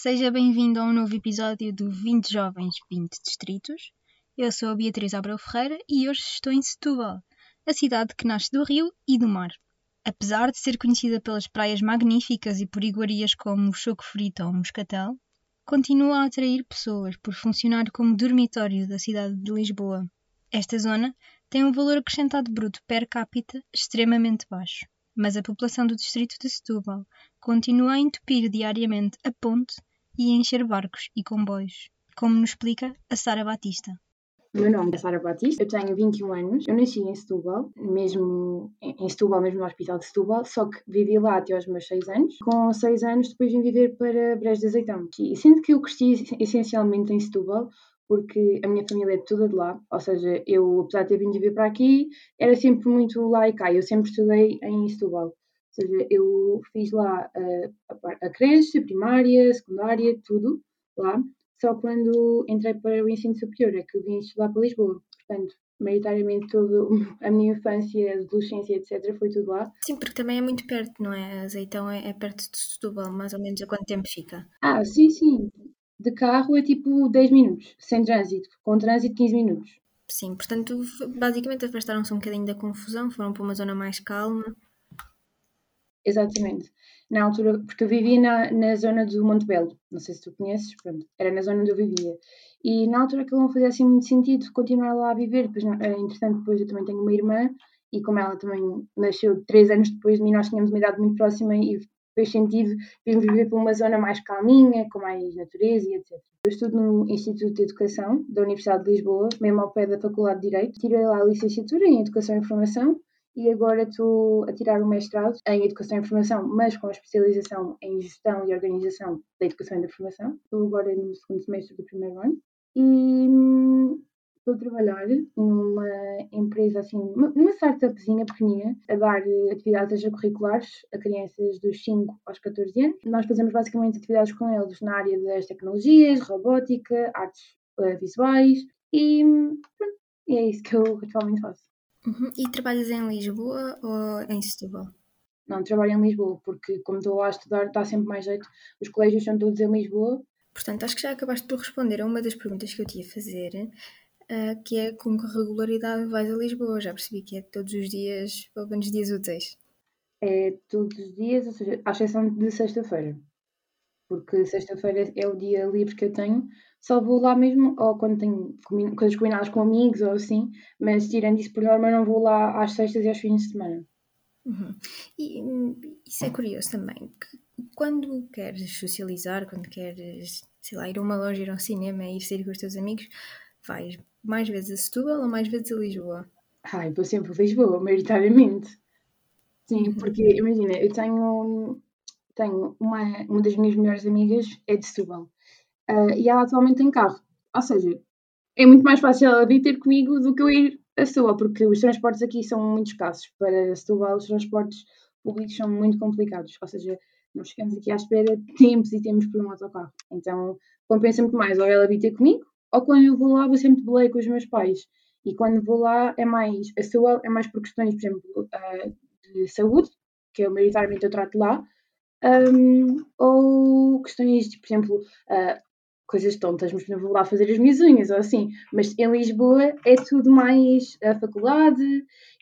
seja bem-vindo a um novo episódio do 20 Jovens, 20 Distritos. Eu sou a Beatriz Abreu Ferreira e hoje estou em Setúbal, a cidade que nasce do rio e do mar. Apesar de ser conhecida pelas praias magníficas e por iguarias como o choco frito ou o moscatel, continua a atrair pessoas por funcionar como dormitório da cidade de Lisboa. Esta zona tem um valor acrescentado bruto per capita extremamente baixo mas a população do distrito de Setúbal continua a entupir diariamente a ponte e encher barcos e comboios, como nos explica a Sara Batista. Meu nome é Sara Batista, eu tenho 21 anos, eu nasci em Setúbal, mesmo em Setúbal, mesmo no Hospital de Setúbal, só que vivi lá até aos meus 6 anos. Com 6 anos depois vim viver para Brejo de Azeitão. E sendo que eu cresci essencialmente em Setúbal, porque a minha família é toda de lá, ou seja, eu, apesar de ter vindo viver para aqui, era sempre muito lá e cá. Eu sempre estudei em Setúbal. Ou seja, eu fiz lá a, a, a creche, a primária, a secundária, tudo lá. Só quando entrei para o ensino superior é que eu vim estudar para Lisboa. Portanto, maioritariamente toda a minha infância, adolescência, etc., foi tudo lá. Sim, porque também é muito perto, não é? Azeitão é, é perto de Setúbal, mais ou menos a quanto tempo fica? Ah, sim, sim de carro é tipo 10 minutos, sem trânsito, com trânsito 15 minutos. Sim, portanto, basicamente afastaram-se um bocadinho da confusão, foram para uma zona mais calma. Exatamente. Na altura, porque eu vivia na, na zona do Monte Belo, não sei se tu conheces, pronto, era na zona onde eu vivia. E na altura aquilo não fazia assim muito sentido continuar lá a viver, depois, eh, entretanto, depois eu também tenho uma irmã, e como ela também nasceu três anos depois de mim, nós tínhamos uma idade muito próxima e fez sentido vir viver para uma zona mais calminha, com mais natureza e etc. Eu estudo no Instituto de Educação da Universidade de Lisboa, mesmo ao pé da Faculdade de Direito. Tirei lá a licenciatura em Educação e Informação e agora estou a tirar o mestrado em Educação e Informação, mas com a especialização em Gestão e Organização da Educação e da Informação. Estou agora no segundo semestre do primeiro ano. E hum, estou a trabalhar numa empresa assim, numa startupzinha pequenina, a dar atividades extracurriculares a crianças dos 5 aos 14 anos. Nós fazemos basicamente atividades com eles na área das tecnologias, robótica, artes uh, visuais e, e é isso que eu atualmente faço. Uhum. E trabalhas em Lisboa ou em Setúbal? Não, trabalho em Lisboa, porque como estou lá a estudar, está sempre mais jeito. Os colégios são todos em Lisboa. Portanto, acho que já acabaste por responder a uma das perguntas que eu te ia fazer, uh, que é com que regularidade vais a Lisboa. Já percebi que é todos os dias, pelo menos dias úteis. É todos os dias, ou seja, à exceção de sexta-feira. Porque sexta-feira é o dia livre que eu tenho. Só vou lá mesmo, ou quando tenho coisas combinadas com amigos ou assim, mas tirando isso por norma, não vou lá às sextas e aos fins de semana. Uhum. E hum, isso é curioso também, que quando queres socializar, quando queres, sei lá, ir a uma loja, ir ao cinema, ir sair com os teus amigos, vais mais vezes a Setúbal ou mais vezes a Lisboa? Ai, vou sempre a Lisboa, maioritariamente. Sim, porque imagina, eu tenho, tenho uma, uma das minhas melhores amigas é de Setúbal uh, e ela atualmente tem carro. Ou seja, é muito mais fácil ela vir ter comigo do que eu ir a Setúbal, porque os transportes aqui são muito escassos. Para Setúbal, os transportes públicos são muito complicados. Ou seja, nós ficamos aqui à espera tempos e temos por um autocarro. Então compensa muito mais ou ela vir ter comigo ou quando eu vou lá vou sempre de boleia com os meus pais. E quando vou lá é mais, a sua é mais por questões, por exemplo, uh, de saúde, que eu maioritariamente eu trato lá, um, ou questões de, por exemplo, uh, coisas tontas, mas exemplo, vou lá fazer as minhas unhas ou assim. Mas em Lisboa é tudo mais a faculdade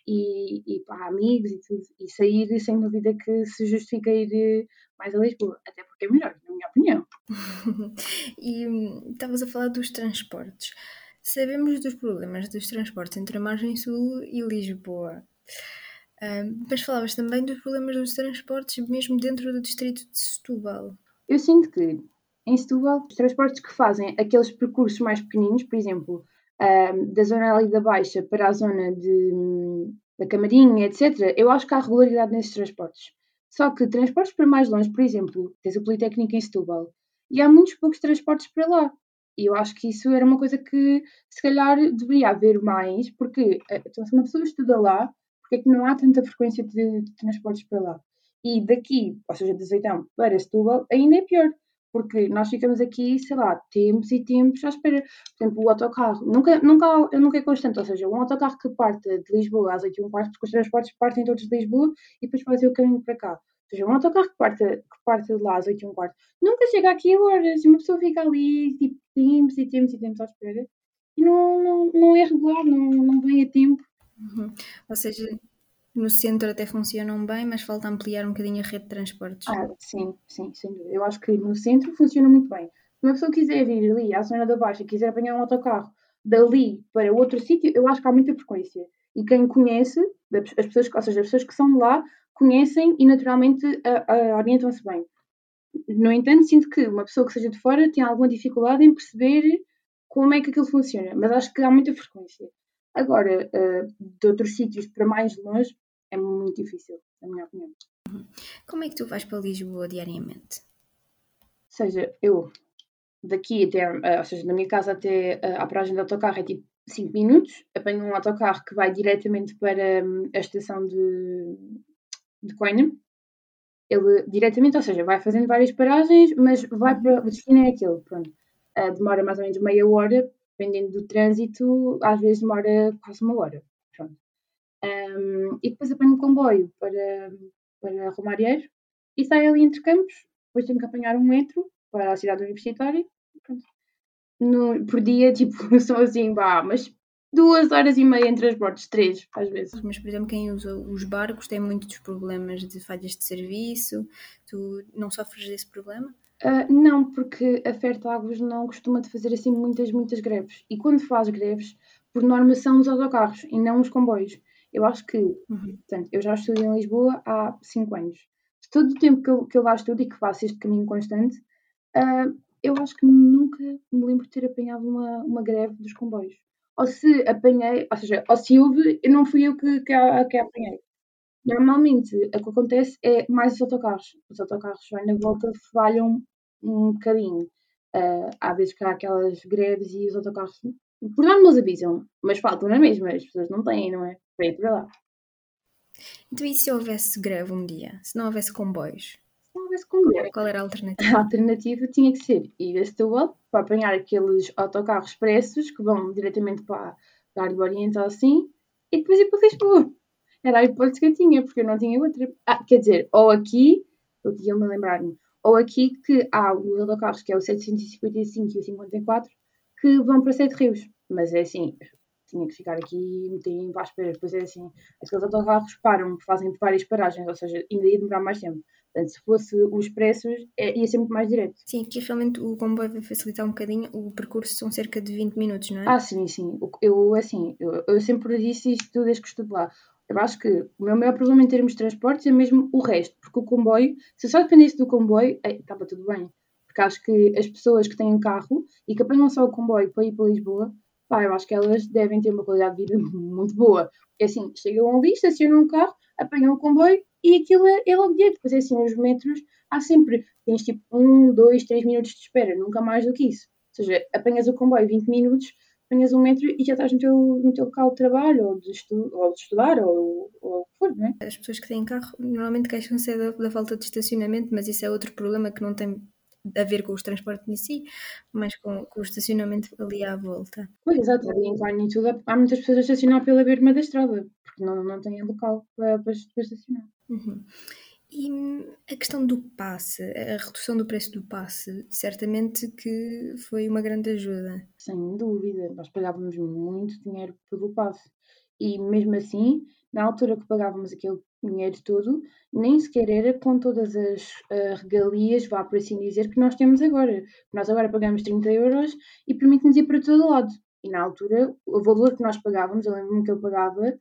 e, e amigos e tudo. E sair, sem dúvida que se justifica ir mais a Lisboa, até porque é melhor, na minha opinião. e hum, estavas a falar dos transportes. Sabemos dos problemas dos transportes entre a margem sul e Lisboa. Um, mas falavas também dos problemas dos transportes mesmo dentro do distrito de Setúbal. Eu sinto que em Setúbal, os transportes que fazem aqueles percursos mais pequeninos, por exemplo, um, da zona ali da Baixa para a zona de, da Camarinha, etc., eu acho que há regularidade nesses transportes. Só que transportes para mais longe, por exemplo, tens o Politécnico em Setúbal, e há muitos poucos transportes para lá. E eu acho que isso era uma coisa que se calhar deveria haver mais, porque eh, então, se uma pessoa estuda lá, porque é que não há tanta frequência de, de transportes para lá? E daqui, ou seja, de Azeitão para Setúbal, ainda é pior, porque nós ficamos aqui, sei lá, tempos e tempos à espera. Por exemplo, o autocarro, nunca, nunca, nunca é constante, ou seja, um autocarro que parte de Lisboa às 8 h 15 porque os transportes partem todos de Lisboa e depois fazem o caminho para cá. Ou seja, um autocarro que parte, que parte de lá às 8 e um quarto nunca chega aqui a horas. E uma pessoa fica ali, tipo, tempos e tempos e tempos à espera. E não, não, não é regular, não, não vem a tempo. Uhum. Ou seja, no centro até funcionam bem, mas falta ampliar um bocadinho a rede de transportes. Ah, sim, sim, sem dúvida. Eu acho que no centro funciona muito bem. Se uma pessoa quiser ir ali à zona da Baixa, quiser apanhar um autocarro dali para outro sítio, eu acho que há muita frequência. E quem conhece, as pessoas, ou seja, as pessoas que são de lá, conhecem e naturalmente orientam-se bem. No entanto, sinto que uma pessoa que seja de fora tem alguma dificuldade em perceber como é que aquilo funciona, mas acho que há muita frequência. Agora, uh, de outros sítios para mais longe, é muito difícil, na minha opinião. Como é que tu vais para Lisboa diariamente? Ou seja, eu daqui até, uh, ou seja, da minha casa até uh, à paragem do autocarro é tipo 5 minutos. Apanho um autocarro que vai diretamente para um, a estação de, de. Ele diretamente, ou seja, vai fazendo várias paragens, mas vai para o destino é aquele, pronto. Demora mais ou menos meia hora, dependendo do trânsito, às vezes demora quase uma hora. Um, e depois apanho o comboio para, para Romarieiro e saio ali entre campos. Depois tenho que apanhar um metro para a cidade universitária. No, por dia, tipo, são assim, bah, mas duas horas e meia em transportes, três, às vezes. Mas, por exemplo, quem usa os barcos tem muitos problemas de falhas de serviço. Tu não sofres desse problema? Uh, não, porque a Fertagos não costuma de fazer assim muitas, muitas greves. E quando faz greves, por norma são os autocarros e não os comboios. Eu acho que, uhum. portanto, eu já estudo em Lisboa há 5 anos. De todo o tempo que eu, que eu lá estudo e que faço este caminho constante, uh, eu acho que nunca me lembro de ter apanhado uma, uma greve dos comboios. Ou se apanhei, ou seja, ou se houve, não fui eu que, que, a, que a apanhei. Normalmente, o que acontece é mais os autocarros. Os autocarros vêm na volta, falham um bocadinho. Uh, há vezes que há aquelas greves e os autocarros, por norma, eles avisam, mas faltam na mesma, as pessoas não têm, não é? Para ir para lá. Então, e se houvesse greve um dia? Se não houvesse comboios? Se não houvesse comboios. Qual era a alternativa? A alternativa tinha que ser ir a Setúbal para apanhar aqueles autocarros expressos que vão diretamente para a área do Oriente ou assim, e depois ir para Lisboa. Era a hipótese que eu tinha, porque eu não tinha outra. Ah, quer dizer, ou aqui, eu a lembrar-me, ou aqui que há os autocarros, que é o 755 e o 54, que vão para Sete Rios. Mas é assim, tinha que ficar aqui e meter em para espera. Depois é assim, aqueles autocarros param, fazem várias paragens, ou seja, ainda ia demorar mais tempo. Portanto, se fosse os expressos, é, ia ser muito mais direto. Sim, aqui realmente o comboio vai facilitar um bocadinho. O percurso são cerca de 20 minutos, não é? Ah, sim, sim. Eu, assim, eu, eu sempre disse isto desde que estou lá. Eu acho que o meu maior problema em termos de transportes é mesmo o resto, porque o comboio, se só dependesse do comboio, estava tudo bem. Porque acho que as pessoas que têm carro e que apanham só o comboio para ir para Lisboa, pá, eu acho que elas devem ter uma qualidade de vida muito boa. Porque assim, chegam ali, estacionam o carro, apanham o comboio e aquilo é, é logo direto. Depois assim, os metros, há sempre, tens tipo um, dois, três minutos de espera, nunca mais do que isso. Ou seja, apanhas o comboio 20 minutos, apanhas um metro e já estás no teu, no teu local de trabalho, ou de, estu ou de estudar, ou, ou o que for, não é? As pessoas que têm carro normalmente queixam-se da, da falta de estacionamento, mas isso é outro problema que não tem a ver com os transportes em si, mas com, com o estacionamento ali à volta. Pois, exato, ali em tudo, há muitas pessoas a estacionar pela beira da estrada, porque não, não têm local para, para, para estacionar. Uhum. E a questão do passe, a redução do preço do passe, certamente que foi uma grande ajuda. Sem dúvida, nós pagávamos muito dinheiro pelo passe. E mesmo assim, na altura que pagávamos aquele dinheiro todo, nem sequer era com todas as uh, regalias, vá por assim dizer, que nós temos agora. Nós agora pagamos 30 euros e permite-nos ir para todo lado. E na altura, o valor que nós pagávamos, eu lembro-me que eu pagava,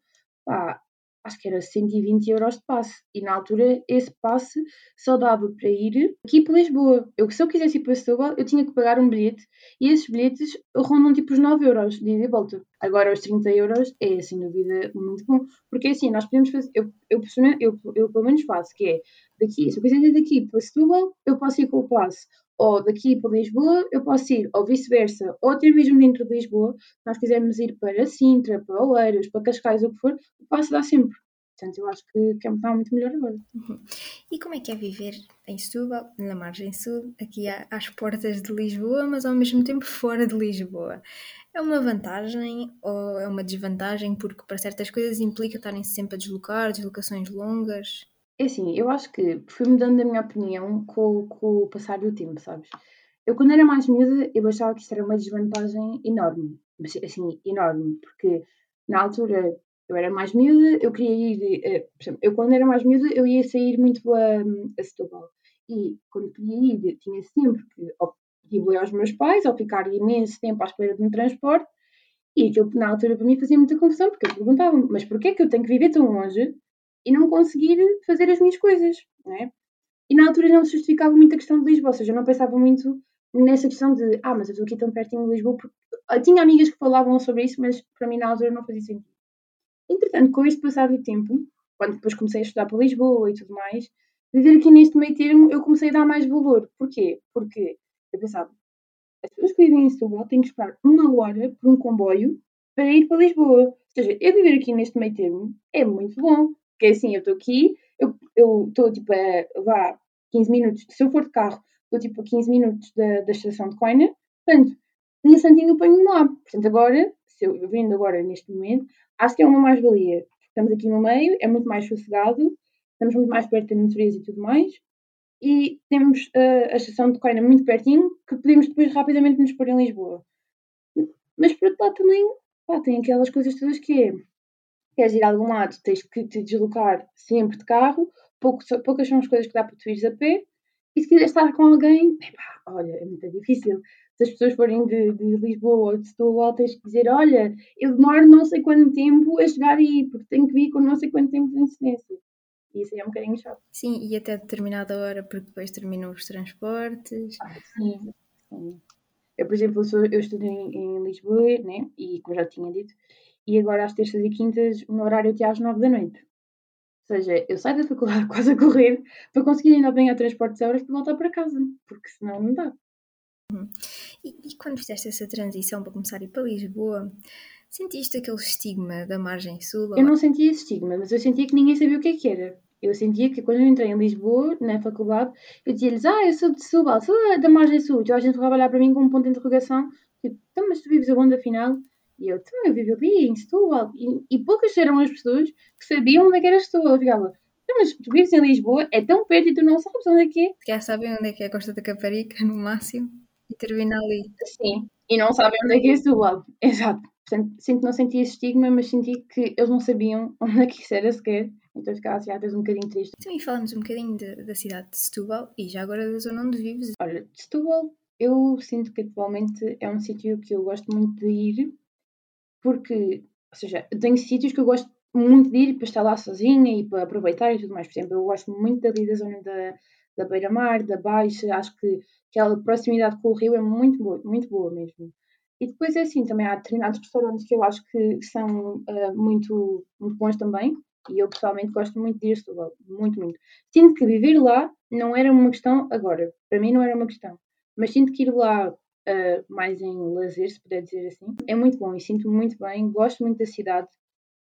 pá, acho que era 120 euros de passe. E na altura esse passe só dava para ir aqui para Lisboa. Eu, se eu quisesse ir para Setúbal, eu tinha que pagar um bilhete e esses bilhetes rondam tipo os 9 euros de ida e volta. Agora os 30 euros é sem dúvida muito bom, porque assim, nós podemos fazer, eu, eu, eu, eu pelo menos faço, que é daqui, se eu quiser ir daqui para Setúbal, eu posso ir com o passe ou daqui para Lisboa, eu posso ir, ou vice-versa, ou até mesmo dentro de Lisboa, se nós quisermos ir para Sintra, para Oeiras, para Cascais, o que for, o passo dá sempre. Portanto, eu acho que, que está muito melhor agora. Uhum. E como é que é viver em Setúbal, na margem sul, aqui às portas de Lisboa, mas ao mesmo tempo fora de Lisboa? É uma vantagem ou é uma desvantagem? Porque para certas coisas implica estarem -se sempre a deslocar, deslocações longas? É assim, eu acho que fui mudando a minha opinião com, com o passar do tempo, sabes? Eu, quando era mais miúda, eu achava que isto era uma desvantagem enorme. Mas, assim, enorme. Porque, na altura, eu era mais miúda, eu queria ir... eh, eu, quando era mais miúda, eu ia sair muito a, a Setúbal. E, quando queria ir, tinha sempre que pedir aos meus pais, ou ficar imenso tempo à espera de um transporte. E aquilo, na altura, para mim, fazia muita confusão, porque eu perguntava mas porquê é que eu tenho que viver tão longe e não conseguir fazer as minhas coisas, não é? E na altura não se justificava muito a questão de Lisboa, ou seja, eu não pensava muito nessa questão de, ah, mas eu estou aqui tão pertinho de Lisboa, porque eu tinha amigas que falavam sobre isso, mas para mim na altura não fazia sentido. Entretanto, com este passar do tempo, quando depois comecei a estudar para Lisboa e tudo mais, viver aqui neste meio termo, eu comecei a dar mais valor. Porquê? Porque eu pensava, as pessoas que vivem em Setúbal têm que esperar uma hora por um comboio para ir para Lisboa. Ou seja, eu viver aqui neste meio termo é muito bom. Porque assim, eu estou aqui, eu estou tipo a, vá, 15 minutos, se eu for de carro, estou tipo a 15 minutos da, da estação de Coina, portanto, na Santinho eu ponho-me lá. Portanto, agora, se eu vindo agora neste momento, acho que é uma mais-valia. Estamos aqui no meio, é muito mais sossegado, estamos muito mais perto da natureza e tudo mais, e temos uh, a estação de Coina muito pertinho, que podemos depois rapidamente nos pôr em Lisboa. Mas por outro lado também, pá, tem aquelas coisas todas que é, queres ir a algum lado, tens que te deslocar sempre de carro, pouco, poucas são as coisas que dá para tu ires a pé, e se quiseres estar com alguém, epá, olha, é muito difícil. Se as pessoas forem de, de Lisboa ou de Setúbal, tens que dizer, olha, eu demoro não sei quanto tempo a chegar aí, porque tenho que vir com não sei quanto tempo de incidência. E isso aí é um bocadinho chato. Sim, e até determinada hora, porque depois terminam os transportes. Ah, sim, sim. Eu, por exemplo, sou, eu estudo em, em, Lisboa, né? E como já tinha dito, e agora às terças e quintas, o meu horário até às nove da noite. Ou seja, eu saio da faculdade quase a correr para conseguir ainda apanhar transportes horas para voltar para casa, porque senão não dá. Uhum. E, e, quando fizeste essa transição para começar a ir para Lisboa, sentiste aquele estigma da margem sul? Eu não sentia esse estigma, mas eu sentia que ninguém sabia o que é que era. Eu sentia que quando eu entrei em Lisboa, na faculdade, eu dizia-lhes, ah, eu sou de Setúbal, sou da margem sul. E a gente ficava a olhar para mim com um ponto de interrogação, tipo, então, mas tu vives aonde afinal? E eu, então, eu vivo ali, em Setúbal. E, e poucas eram as pessoas que sabiam onde é que era Setúbal. Eu ficava, então, mas tu vives em Lisboa, é tão perto e tu não sabes onde é que é. Já sabem onde é que é a Costa da Caparica, no máximo, e termina ali. Sim, e não sabem onde é que é Setúbal. Exato. Portanto, sinto que não senti esse estigma, mas senti que eles não sabiam onde é que isso era sequer. Então ficava assim às vezes um bocadinho triste. Também falamos um bocadinho de, da cidade de Setúbal e já agora da zona onde vives. Olha, Setúbal eu sinto que atualmente é um sítio que eu gosto muito de ir porque, ou seja, tenho sítios que eu gosto muito de ir para estar lá sozinha e para aproveitar e tudo mais. Por exemplo, eu gosto muito dali da zona da, da beira-mar, da baixa, acho que aquela proximidade com o rio é muito boa, muito boa mesmo. E depois é assim, também há determinados restaurantes que eu acho que são uh, muito, muito bons também, e eu pessoalmente gosto muito de ir Setúbal, muito, muito. Sinto que viver lá não era uma questão agora, para mim não era uma questão, mas sinto que ir lá uh, mais em lazer, se puder dizer assim, é muito bom e sinto-me muito bem, gosto muito da cidade.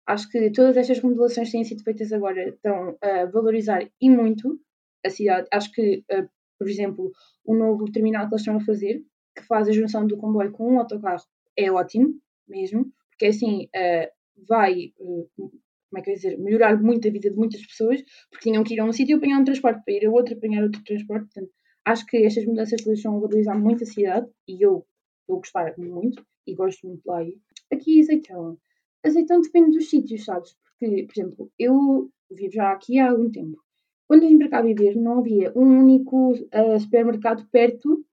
Acho que todas estas remodelações que têm sido feitas agora estão a valorizar e muito a cidade. Acho que, uh, por exemplo, o novo terminal que eles estão a fazer, que faz a junção do comboio com um autocarro, é ótimo mesmo, porque assim uh, vai como é que eu dizer, melhorar muito a vida de muitas pessoas, porque tinham que ir a um sítio apanhar um transporte, para ir a outro apanhar outro transporte. Portanto, acho que estas mudanças todas estão a valorizar muito a cidade e eu vou gostar muito e gosto muito lá. Aqui azeitão. Azeitão depende dos sítios, sabes? Porque, por exemplo, eu vivo já aqui há algum tempo. Quando vim para cá viver, não havia um único uh, supermercado perto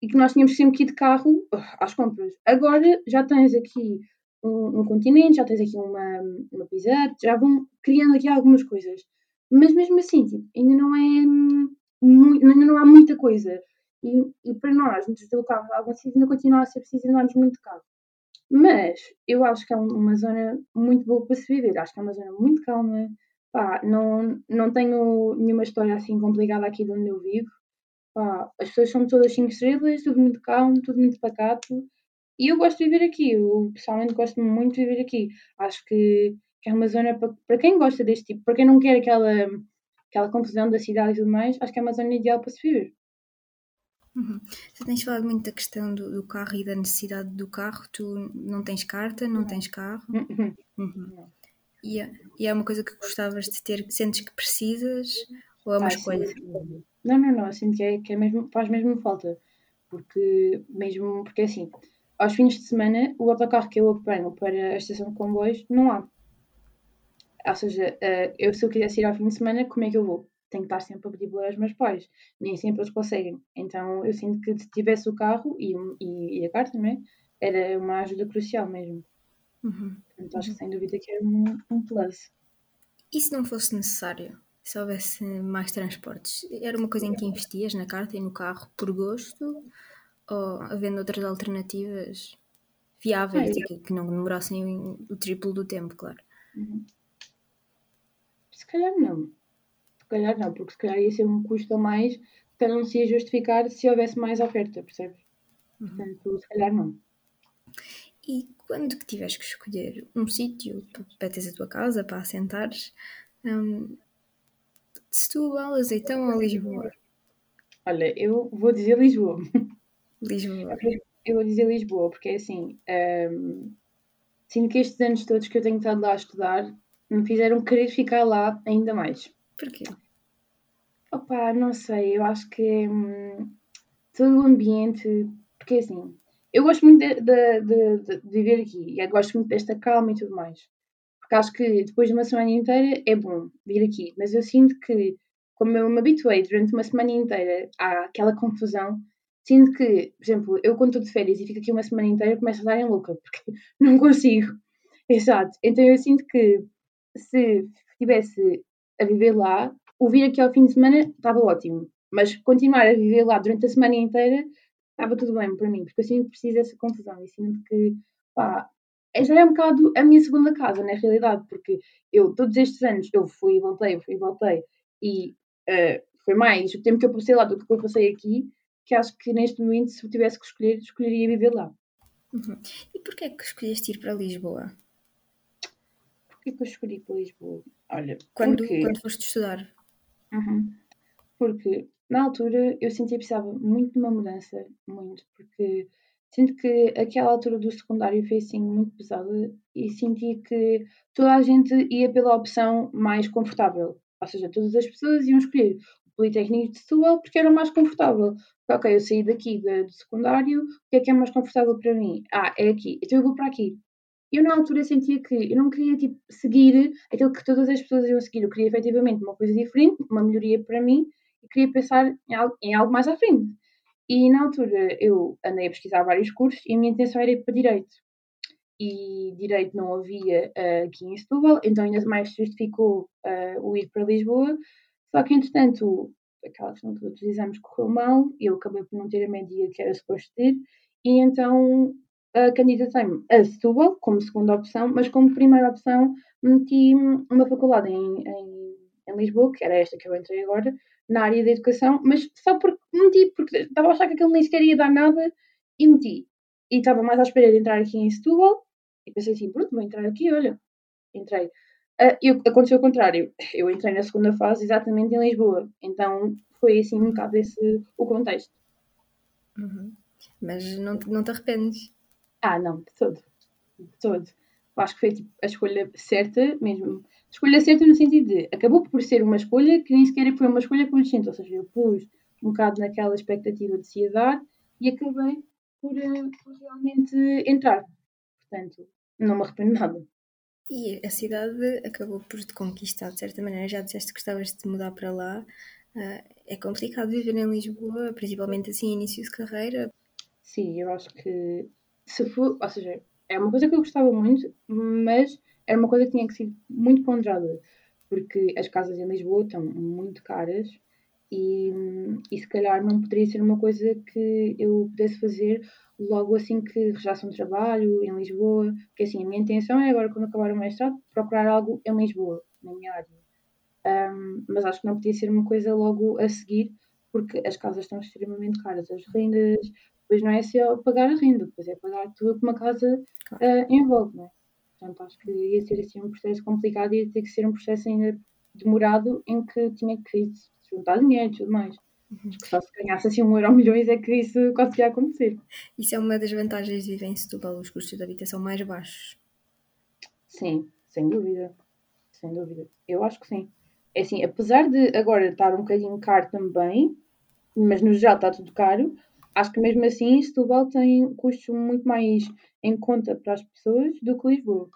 e que nós tínhamos sempre que ir de carro às compras. Agora já tens aqui um, um, continente, já tens aqui uma, uma pizza, já vão criando aqui algumas coisas. Mas mesmo assim, tipo, ainda não é muito, não há muita coisa. E, e para nós, nos deslocarmos a algum sítio, ainda continua a ser preciso andarmos muito de carro. Mas eu acho que é uma zona muito boa para se viver. Acho que é uma zona muito calma. Pá, não, não tenho nenhuma história assim complicada aqui de onde eu vivo. Pá, as pessoas são todas 5 estrelas, tudo muito calmo, tudo muito pacato. E eu gosto de viver aqui, eu pessoalmente gosto muito de viver aqui. Acho que, que é uma zona para, para quem gosta deste tipo, para quem não quer aquela, aquela confusão da cidade e tudo mais, acho que é uma zona ideal para se viver. Uhum. Tu tens falado muito da questão do, do, carro e da necessidade do carro. Tu não tens carta, não, não. tens carro? Uhum. Uhum. E é, e é uma coisa que gostavas de ter, sentes que precisas ou é uma ah, escolha? Sim. Não, não, não, sinto que, é, que é mesmo, faz mesmo falta. Porque mesmo, porque assim, aos fins de semana o autocarro que eu apanho para a estação de comboios não há. Ou seja, uh, eu se eu quisesse ir ao fim de semana, como é que eu vou? Tenho que estar sempre a pedir boleia aos meus pais. Nem sempre eles conseguem. Então eu sinto que se tivesse o carro e, e, e a carta, não é? Era uma ajuda crucial mesmo. Uhum. Então acho que sem dúvida que era um, um plus. E se não fosse necessário? Se houvesse mais transportes? Era uma coisa em que investias na carta e no carro por gosto? Ou havendo outras alternativas viáveis e que, que não demorassem o triplo do tempo, claro? Uhum. Se calhar não. Se calhar não, porque se calhar ia ser um custo a mais que não se ia justificar se houvesse mais oferta, percebes? Uhum. Portanto, se calhar não. E quando que tiveres que escolher um sítio para teres a tua casa, para assentares, um, Setúbal, Azeitão ou Lisboa? Olha, eu vou dizer Lisboa. Lisboa. Eu vou dizer Lisboa, porque é assim, um, sinto que estes anos todos que eu tenho estado lá a estudar me fizeram querer ficar lá ainda mais. Porquê? Opa, não sei, eu acho que hum, todo o ambiente, porque assim, eu gosto muito de, de, de, de, viver aqui e gosto muito desta calma e tudo mais. Porque acho que depois de uma semana inteira é bom vir aqui, mas eu sinto que, como eu me habituei durante uma semana inteira àquela confusão, sinto que, por exemplo, eu quando estou de férias e fico aqui uma semana inteira, começo a dar em louca, porque não consigo. Exato. Então eu sinto que se estivesse a viver lá, o vir aqui ao fim de semana estava ótimo. Mas continuar a viver lá durante a semana inteira estava tudo bem para mim, porque eu sinto que preciso dessa confusão e sinto que, pá, já é um bocado a minha segunda casa, na realidade, porque eu, todos estes anos, eu fui e voltei, eu fui e voltei, e uh, foi mais o tempo que eu passei lá do que eu passei aqui, que acho que neste momento, se eu tivesse que escolher, escolheria viver lá. Uhum. E porquê é que escolheste ir para Lisboa? Porquê que eu escolhi para Lisboa? Olha, quando, porque... quando foste estudar? Uhum. Porque na altura eu sentia que precisava muito de uma mudança, muito, porque sinto que aquela altura do secundário foi assim muito pesada e senti que toda a gente ia pela opção mais confortável. Ou seja, todas as pessoas iam escolher o Politécnico de Setúbal porque era mais confortável. Ok, eu saí daqui do secundário, o que é que é mais confortável para mim? Ah, é aqui, então eu vou para aqui. Eu na altura sentia que eu não queria tipo, seguir aquilo que todas as pessoas iam seguir, eu queria efetivamente uma coisa diferente, uma melhoria para mim e queria pensar em algo, em algo mais à frente. E na altura eu andei a pesquisar vários cursos e a minha intenção era ir para Direito. E Direito não havia uh, aqui em Setúbal, então ainda mais justificou uh, o ir para Lisboa. Só que, entretanto, aquela questão todos os exames correu mal, eu acabei por não ter a média que era suposto ter, e então candidatei-me a Setúbal como segunda opção, mas como primeira opção meti uma faculdade em, em, em Lisboa, que era esta que eu entrei agora, na área da educação, mas só porque meti, porque estava a achar que aquilo nem sequer ia dar nada e meti. E estava mais à espera de entrar aqui em Setúbal e pensei assim, pronto, vou entrar aqui, olha, entrei. Uh, eu, aconteceu o contrário, eu entrei na segunda fase exatamente em Lisboa, então foi assim um bocado esse o contexto. Uhum. Mas não, não te arrependes? Ah, não, de todo. De todo. Eu acho que foi tipo, a escolha certa mesmo escolha certa no sentido de acabou por ser uma escolha que nem sequer foi uma escolha consciente, ou seja, eu pus um bocado naquela expectativa de se dar e acabei por, uh, por realmente entrar. Portanto, não me arrependo nada. E a cidade acabou por te conquistar de certa maneira. Já disseste que gostavas de mudar para lá. Uh, é complicado viver em Lisboa, principalmente assim, início de carreira. Sim, eu acho que se for, ou seja, é uma coisa que eu gostava muito, mas era uma coisa que tinha que ser muito ponderada, porque as casas em Lisboa estão muito caras e, e se calhar não poderia ser uma coisa que eu pudesse fazer logo assim que rejasse um trabalho em Lisboa, porque assim, a minha intenção é agora, quando acabar o mestrado, procurar algo em Lisboa, na minha área. Um, mas acho que não podia ser uma coisa logo a seguir, porque as casas estão extremamente caras, as rendas, depois não é só pagar a renda, depois é pagar tudo que uma casa uh, envolve, não é? Portanto, acho que ia ser assim um processo complicado e ia ter que ser um processo ainda demorado em que tinha que juntar dinheiro e tudo mais. Uhum. Só se ganhasse assim um euro ou milhões é que isso conseguia acontecer. Isso é uma das vantagens de viver em Setúbal, os custos de habitação mais baixos. Sim, sem dúvida. sem dúvida. Eu acho que sim. É assim, apesar de agora estar um bocadinho caro também, mas no geral está tudo caro, acho que mesmo assim Setúbal tem custos muito mais em conta para as pessoas do que Lisboa.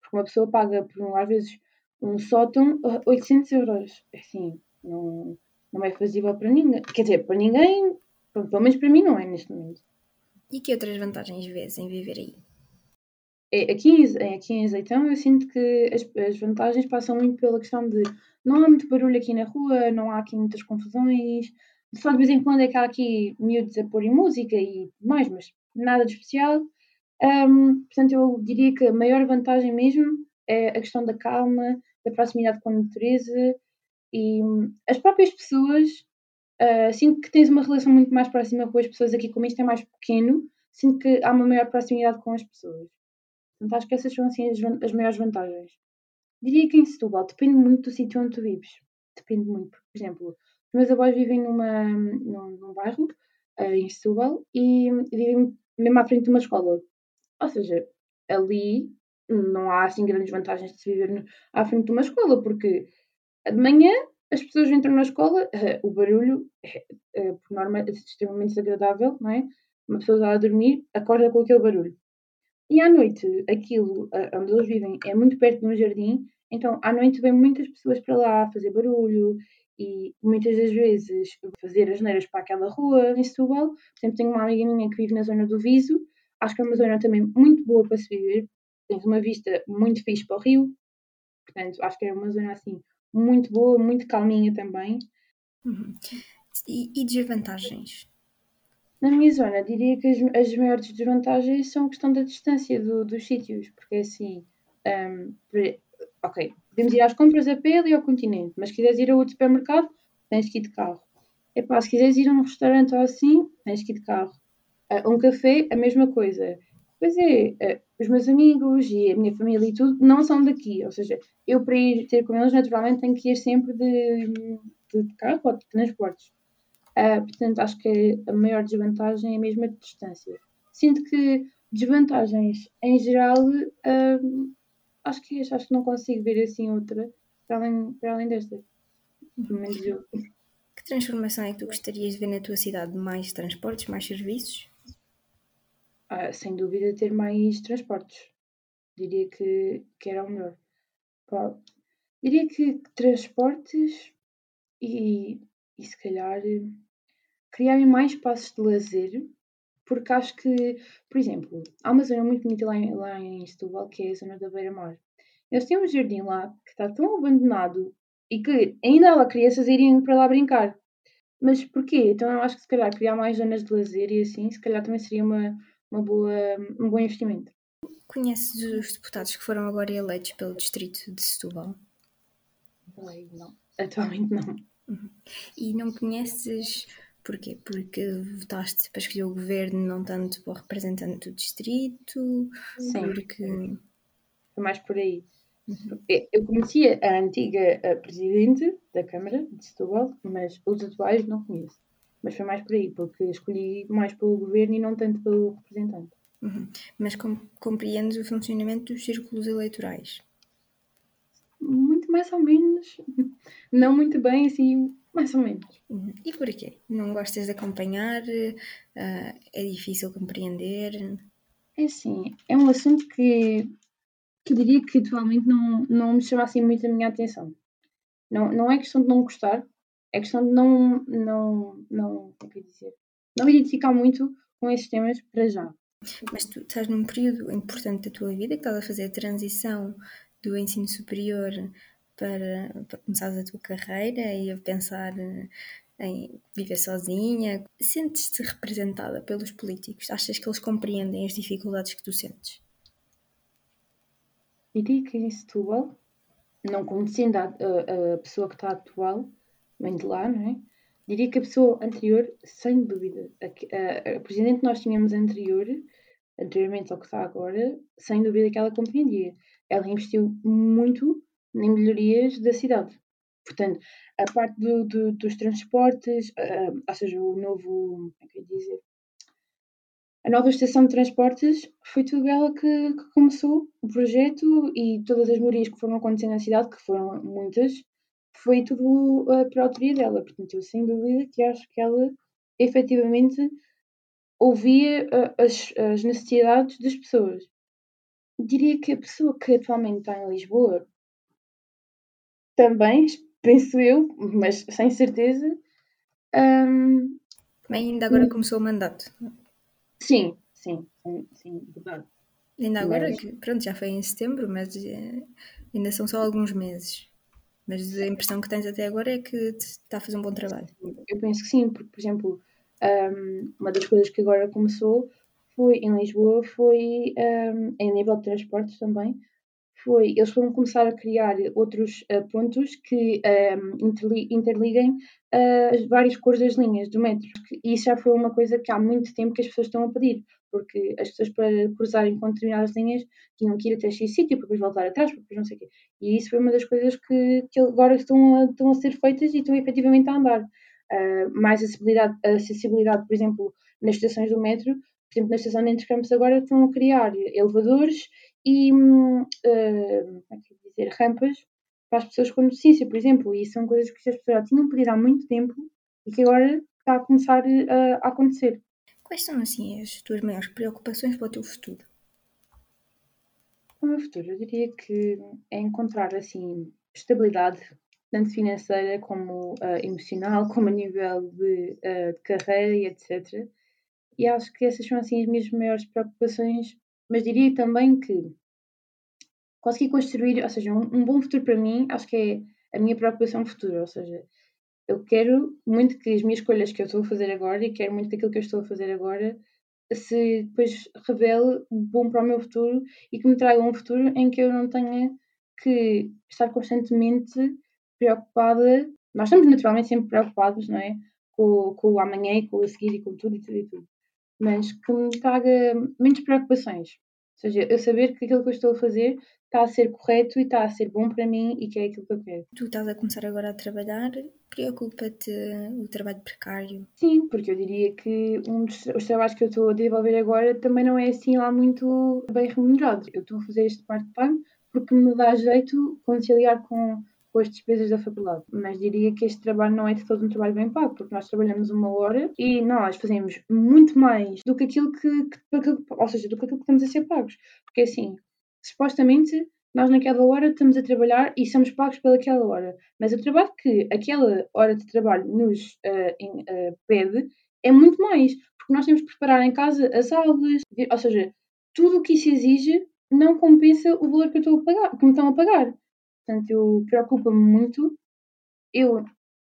Porque uma pessoa paga por, às vezes, um sótão 800 euros. É assim, não, não é fazível para ninguém. Quer dizer, para ninguém, pelo menos para mim não é neste momento. E que outras vantagens vês em viver aí? É, aqui, aqui em Azeitão eu sinto que as, as vantagens passam muito pela questão de não há muito barulho aqui na rua, não há aqui muitas confusões, só de vez em quando é que há aqui miúdos a pôr em música e mais, mas nada de especial. Um, portanto, eu diria que a maior vantagem mesmo é a questão da calma, da proximidade com a natureza e hum, as próprias pessoas. Uh, sinto que tens uma relação muito mais próxima com as pessoas aqui, como isto é mais pequeno, sinto que há uma maior proximidade com as pessoas. Portanto, acho que essas são assim as, as maiores vantagens. Diria que em Setúbal depende muito do sítio onde tu vives. Depende muito. Por exemplo, os meus avós vivem numa, num, num bairro, uh, em Setúbal, e vivem mesmo à frente de uma escola. Ou seja, ali não há assim grandes vantagens de se viver à frente de uma escola, porque de manhã as pessoas entram na escola, uh, o barulho é, uh, por norma, é extremamente desagradável, não é? Uma pessoa está a dormir, acorda com aquele barulho. E à noite, aquilo uh, onde eles vivem é muito perto de um jardim, então à noite vêm muitas pessoas para lá fazer barulho e muitas das vezes fazer as neiras para aquela rua em Setúbal. Por exemplo, tenho uma amiga minha que vive na zona do Viso, acho que é uma zona também muito boa para se viver, tens uma vista muito fixe para o rio, portanto acho que é uma zona assim muito boa, muito calminha também. Uhum. E, e desvantagens? Na minha zona, diria que as, as maiores desvantagens são a questão da distância do, dos sítios, porque assim, um, ok, podemos ir às compras a pé e ao continente, mas se quiseres ir a outro supermercado, tens que ir de carro. Epá, se quiseres ir a um restaurante ou assim, tens que ir de carro. Uh, um café, a mesma coisa. Pois é, uh, os meus amigos e a minha família e tudo não são daqui, ou seja, eu para ir ter com eles naturalmente tenho que ir sempre de, de carro ou de transportes. Uh, portanto, acho que a maior desvantagem é mesmo a distância. Sinto que desvantagens em geral, uh, acho, que, acho que não consigo ver assim outra para além, para além desta. Eu. Que transformação é que tu gostarias de ver na tua cidade? Mais transportes, mais serviços? Uh, sem dúvida, ter mais transportes. Diria que, que era o melhor. Pá, diria que transportes e, e se calhar criarem mais espaços de lazer, porque acho que, por exemplo, há uma zona muito bonita lá em, lá em Setúbal, que é a zona da Beira-Mar. Eles têm um jardim lá que está tão abandonado e que ainda há crianças irem para lá brincar. Mas porquê? Então eu acho que se calhar criar mais zonas de lazer e assim, se calhar também seria uma, uma boa, um bom investimento. Conheces os deputados que foram agora eleitos pelo distrito de Setúbal? Não, atualmente não. Uhum. E não conheces Porquê? Porque votaste para escolher o governo, não tanto para o representante do distrito? Sim. Porque... Foi mais por aí. Uhum. Eu conhecia a antiga a presidente da Câmara de Setúbal, mas os atuais não conheço. Mas foi mais por aí, porque escolhi mais pelo governo e não tanto pelo representante. Uhum. Mas com, compreendes o funcionamento dos círculos eleitorais? Mais ou menos. Não muito bem, assim, mais ou menos. Uhum. E porquê? Não gostas de acompanhar? Uh, é difícil compreender? É assim, é um assunto que, que eu diria que atualmente não, não me chama assim muito a minha atenção. Não, não é questão de não gostar, é questão de não, não, não, como é dizer, não identificar muito com esses temas para já. Mas tu estás num período importante da tua vida que estás a fazer a transição do ensino superior para, para começares a tua carreira e a pensar em viver sozinha? Sentes-te representada pelos políticos? Achas que eles compreendem as dificuldades que tu sentes? Diria que em Setúbal, não conhecendo a, a, a pessoa que está atual, vem de lá, não é? Diria que a pessoa anterior, sem dúvida, a, a presidente que nós tínhamos anterior, anteriormente ao que está agora, sem dúvida que ela compreendia. Ela investiu muito em melhorias da cidade. Portanto, a parte do, do, dos transportes, uh, ou seja, o novo, como é que dizer? a nova estação de transportes foi tudo ela que, que, começou o projeto e todas as melhorias que foram acontecendo na cidade, que foram muitas, foi tudo uh, para a autoria dela. Portanto, eu sem dúvida que acho que ela efetivamente ouvia uh, as, as necessidades das pessoas. Diria que a pessoa que atualmente está em Lisboa também, penso eu, mas sem certeza. Um, também ainda agora começou o mandato. Sim, sim, sim, sim verdade. Ainda agora, mas... que, pronto, já foi em setembro, mas eh, ainda são só alguns meses. Mas a impressão que tens até agora é que está a fazer um bom trabalho. Eu penso que sim, porque, por exemplo, um, uma das coisas que agora começou foi em Lisboa, foi um, em nível de transportes também, foi eles foram começar a criar outros uh, pontos que um, interliguem uh, as várias cores das linhas do metro. E isso já foi uma coisa que há muito tempo que as pessoas estão a pedir, porque as pessoas para cruzarem com determinadas linhas tinham que ir até X sítio, para depois voltar atrás, para depois não sei o quê. E isso foi uma das coisas que, que agora estão a, estão a ser feitas e estão efetivamente a andar. Uh, mais acessibilidade, acessibilidade, por exemplo, nas estações do metro, por exemplo, na estação de Entre Campos agora estão a criar elevadores e uh, dizer, rampas para as pessoas com deficiência, por exemplo, e são coisas que as pessoas já tinham pedido há muito tempo e que agora está a começar a, a acontecer. Quais são, assim, as tuas maiores preocupações para o teu futuro? Para o meu futuro, eu diria que é encontrar, assim, estabilidade, tanto financeira como uh, emocional, como a nível de, uh, de carreira e etc. E acho que essas são, assim, as minhas maiores preocupações mas diria também que conseguir construir, ou seja, um, um, bom futuro para mim, acho que é a minha preocupação futura, ou seja, eu quero muito que as minhas escolhas que eu estou a fazer agora e quero muito que aquilo que eu estou a fazer agora se depois revele bom para o meu futuro e que me traga um futuro em que eu não tenha que estar constantemente preocupada. Nós estamos naturalmente sempre preocupados, não é? Com, com o amanhã e com o seguir e com tudo e tudo e tudo mas que me traga menos preocupações. Ou seja, eu saber que aquilo que eu estou a fazer está a ser correto e está a ser bom para mim e que é aquilo que eu quero. Tu estás a começar agora a trabalhar, preocupa-te o trabalho precário? Sim, porque eu diria que um dos os trabalhos que eu estou a desenvolver agora também não é assim lá muito bem remunerado. Eu estou a fazer este part-time porque me dá jeito conciliar com com as despesas da faculdade. Mas diria que este trabalho não é de todo um trabalho bem pago, porque nós trabalhamos uma hora e nós fazemos muito mais do que aquilo que, que ou seja, do que aquilo que estamos a ser pagos. Porque assim, supostamente nós naquela hora estamos a trabalhar e somos pagos pelaquela hora. Mas o trabalho que aquela hora de trabalho nos uh, in, uh, pede é muito mais, porque nós temos que preparar em casa as aulas, ou seja, tudo o que isso exige não compensa o valor que, eu estou a pagar, que me estão a pagar. Portanto, eu preocupa-me muito eu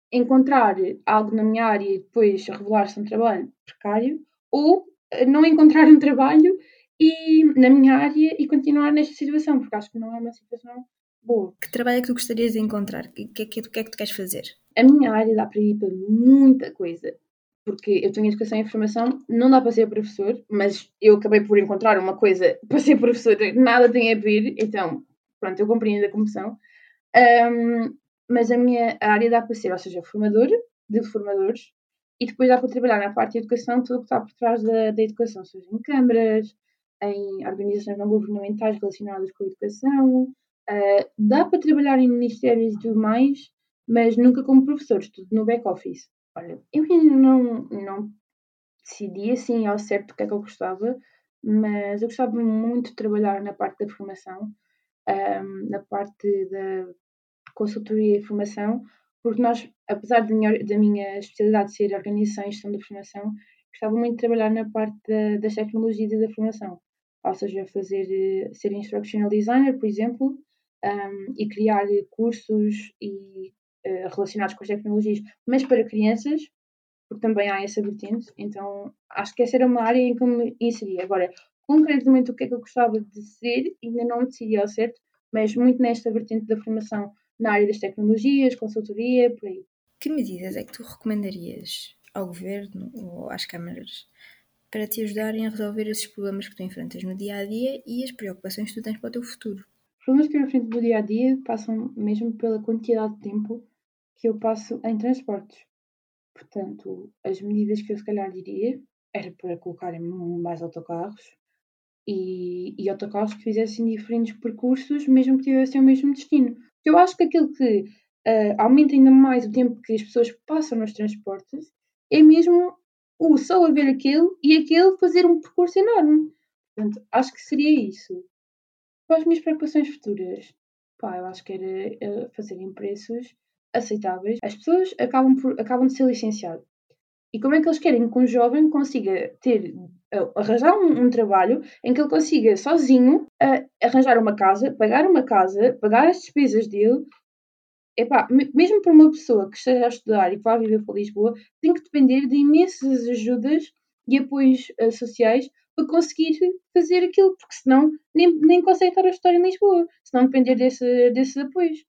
encontrar algo na minha área e depois revelar-se um trabalho precário ou eh, não encontrar um trabalho e na minha área e continuar nesta situação, porque acho que não é uma situação boa. Que trabalho é que tu gostarias de encontrar? O que, que, que, que é que tu queres fazer? A minha área dá para ir para muita coisa, porque eu tenho educação e informação, não dá para ser professor, mas eu acabei por encontrar uma coisa para ser professor, nada tem a ver, então pronto, eu compreendo a comissão, um, mas a minha área dá para ser, ou seja, formadora de formadores, e depois dá para trabalhar na parte de educação, tudo o que está por trás da, da educação, seja em câmaras, em organizações não governamentais relacionadas com a educação, uh, dá para trabalhar em ministérios e tudo mais, mas nunca como professor, tudo no back-office. Olha, eu ainda não, não decidi assim ao certo o que é que eu gostava, mas eu gostava muito de trabalhar na parte da formação, um, na parte da consultoria e formação, porque nós, apesar da minha, da minha especialidade ser organização e gestão da formação, gostava muito de trabalhar na parte da, das tecnologias e da formação, ou seja, fazer, eh, ser instructional designer, por exemplo, um, e criar cursos e, uh, relacionados com as tecnologias, mas para crianças, porque também há essa vertente, então acho que essa era uma área em que me inseria. Agora, concretamente o que é que eu gostava de ser, ainda não decidi ao certo, mas muito nesta vertente da formação na área das tecnologias, consultoria, por aí. Que medidas é que tu recomendarias ao governo ou às câmaras para te ajudarem a resolver esses problemas que tu enfrentas no dia a dia e as preocupações que tu tens para o teu futuro? Os problemas que eu enfrento no dia a dia passam mesmo pela quantidade de tempo que eu passo em transportes. Portanto, as medidas que eu se calhar diria era para colocarem mais autocarros e, e autocarros que fizessem diferentes percursos, mesmo que tivessem o mesmo destino. Eu acho que aquilo que uh, aumenta ainda mais o tempo que as pessoas passam nos transportes é mesmo o só haver aquele e aquele fazer um percurso enorme. Portanto, acho que seria isso. Para as minhas preocupações futuras, pá, eu acho que era uh, fazerem preços aceitáveis. As pessoas acabam, por, acabam de ser licenciadas. E como é que eles querem que um jovem consiga ter, arranjar um, um, trabalho em que ele consiga sozinho uh, arranjar uma casa, pagar uma casa, pagar as despesas dele? Epá, mesmo para uma pessoa que esteja a estudar e que vá viver para Lisboa, tem que depender de imensas ajudas e apoios uh, sociais para conseguir fazer aquilo, porque senão nem, nem consegue estar a estudar em Lisboa, se não depender desse, desses apoios.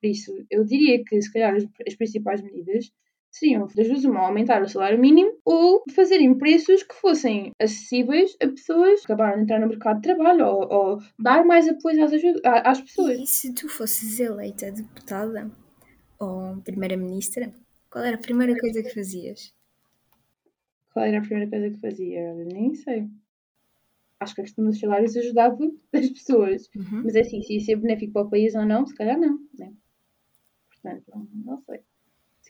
Por isso, eu diria que se calhar as, as principais medidas seriam das duas uma, aumentar o salário mínimo ou fazerem preços que fossem acessíveis a pessoas que acabaram de entrar no mercado de trabalho ou, ou dar mais apoio às, às pessoas. E se tu fosses eleita deputada ou primeira-ministra, qual era a primeira coisa que fazias? Qual era a primeira coisa que fazia? Nem sei. Acho que a questão dos salários ajudava as pessoas. Uhum. Mas é assim, se ia ser benéfico para o país ou não, se calhar não. Né? Portanto, não sei.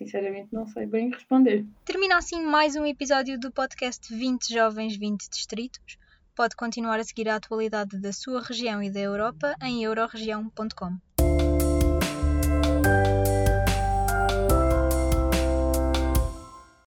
Sinceramente, não sei bem responder. Termina assim mais um episódio do podcast 20 Jovens, 20 Distritos. Pode continuar a seguir a atualidade da sua região e da Europa em euroregião.com.